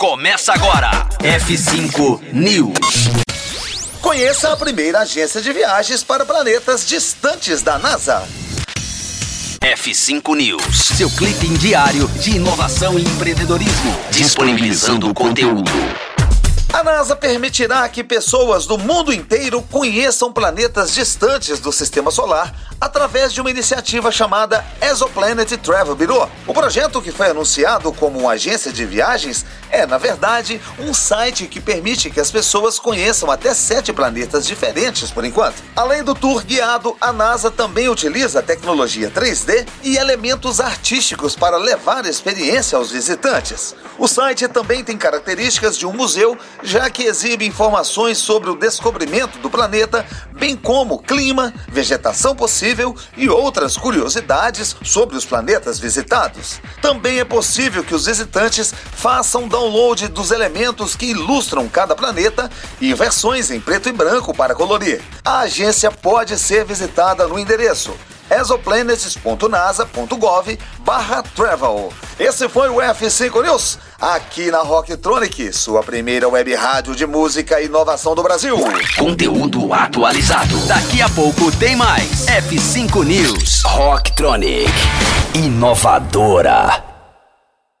Começa agora. F5 News. Conheça a primeira agência de viagens para planetas distantes da NASA. F5 News, seu clipe diário de inovação e empreendedorismo, disponibilizando o conteúdo. A NASA permitirá que pessoas do mundo inteiro conheçam planetas distantes do sistema solar através de uma iniciativa chamada Exoplanet Travel Bureau. O projeto, que foi anunciado como uma agência de viagens, é, na verdade, um site que permite que as pessoas conheçam até sete planetas diferentes por enquanto. Além do tour guiado, a NASA também utiliza tecnologia 3D e elementos artísticos para levar experiência aos visitantes. O site também tem características de um museu já que exibe informações sobre o descobrimento do planeta, bem como clima, vegetação possível e outras curiosidades sobre os planetas visitados. Também é possível que os visitantes façam download dos elementos que ilustram cada planeta e versões em preto e branco para colorir. A agência pode ser visitada no endereço exoplanets.nasa.gov travel. Esse foi o F5 News, aqui na Rocktronic, sua primeira web rádio de música e inovação do Brasil. Conteúdo atualizado. Daqui a pouco tem mais. F5 News. Rocktronic. Inovadora.